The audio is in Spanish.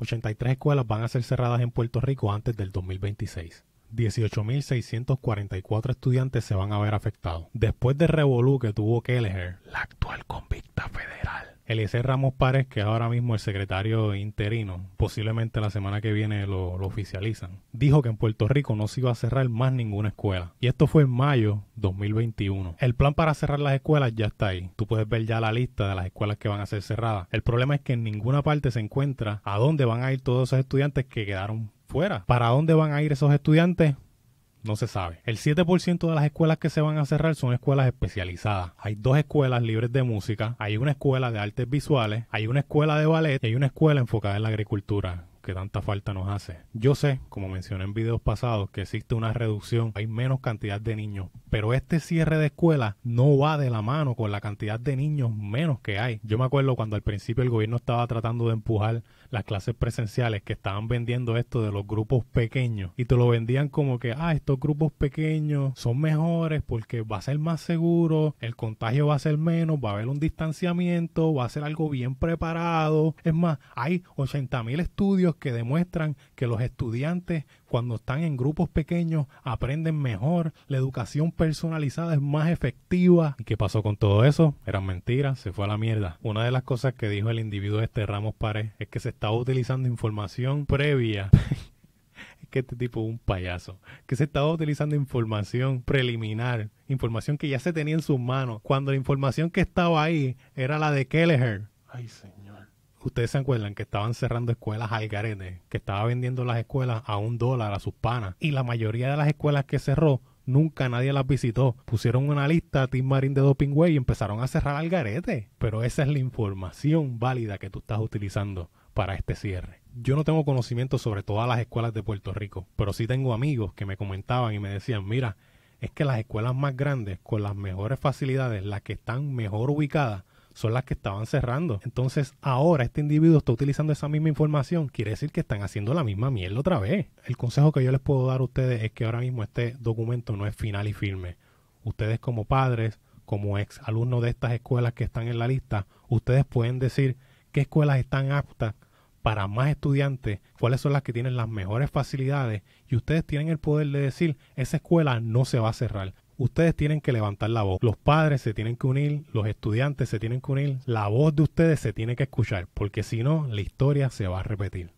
83 escuelas van a ser cerradas en Puerto Rico antes del 2026. 18.644 estudiantes se van a ver afectados. Después del revolú que tuvo Kelleher, la actual Eliezer Ramos Párez, que ahora mismo el secretario interino, posiblemente la semana que viene lo, lo, oficializan, dijo que en Puerto Rico no se iba a cerrar más ninguna escuela. Y esto fue en mayo 2021. El plan para cerrar las escuelas ya está ahí. Tú puedes ver ya la lista de las escuelas que van a ser cerradas. El problema es que en ninguna parte se encuentra a dónde van a ir todos esos estudiantes que quedaron fuera. ¿Para dónde van a ir esos estudiantes? No se sabe. El 7% de las escuelas que se van a cerrar son escuelas especializadas. Hay dos escuelas libres de música, hay una escuela de artes visuales, hay una escuela de ballet y hay una escuela enfocada en la agricultura que tanta falta nos hace. Yo sé, como mencioné en videos pasados, que existe una reducción, hay menos cantidad de niños, pero este cierre de escuelas no va de la mano con la cantidad de niños menos que hay. Yo me acuerdo cuando al principio el gobierno estaba tratando de empujar las clases presenciales que estaban vendiendo esto de los grupos pequeños y te lo vendían como que, ah, estos grupos pequeños son mejores porque va a ser más seguro, el contagio va a ser menos, va a haber un distanciamiento, va a ser algo bien preparado. Es más, hay 80 mil estudios que demuestran que los estudiantes cuando están en grupos pequeños aprenden mejor, la educación personalizada es más efectiva. ¿Y qué pasó con todo eso? Eran mentiras, se fue a la mierda. Una de las cosas que dijo el individuo este Ramos Pared es que se estaba utilizando información previa. es que este tipo es un payaso. Que se estaba utilizando información preliminar, información que ya se tenía en sus manos, cuando la información que estaba ahí era la de Kelleher. Ay, señor. Ustedes se acuerdan que estaban cerrando escuelas al garete, que estaba vendiendo las escuelas a un dólar a sus panas. Y la mayoría de las escuelas que cerró, nunca nadie las visitó. Pusieron una lista a Team Marine de Doping Way y empezaron a cerrar al garete. Pero esa es la información válida que tú estás utilizando para este cierre. Yo no tengo conocimiento sobre todas las escuelas de Puerto Rico, pero sí tengo amigos que me comentaban y me decían, mira, es que las escuelas más grandes, con las mejores facilidades, las que están mejor ubicadas, son las que estaban cerrando. Entonces, ahora este individuo está utilizando esa misma información. Quiere decir que están haciendo la misma mierda otra vez. El consejo que yo les puedo dar a ustedes es que ahora mismo este documento no es final y firme. Ustedes como padres, como ex alumnos de estas escuelas que están en la lista, ustedes pueden decir qué escuelas están aptas para más estudiantes, cuáles son las que tienen las mejores facilidades y ustedes tienen el poder de decir esa escuela no se va a cerrar ustedes tienen que levantar la voz. Los padres se tienen que unir, los estudiantes se tienen que unir, la voz de ustedes se tiene que escuchar, porque si no, la historia se va a repetir.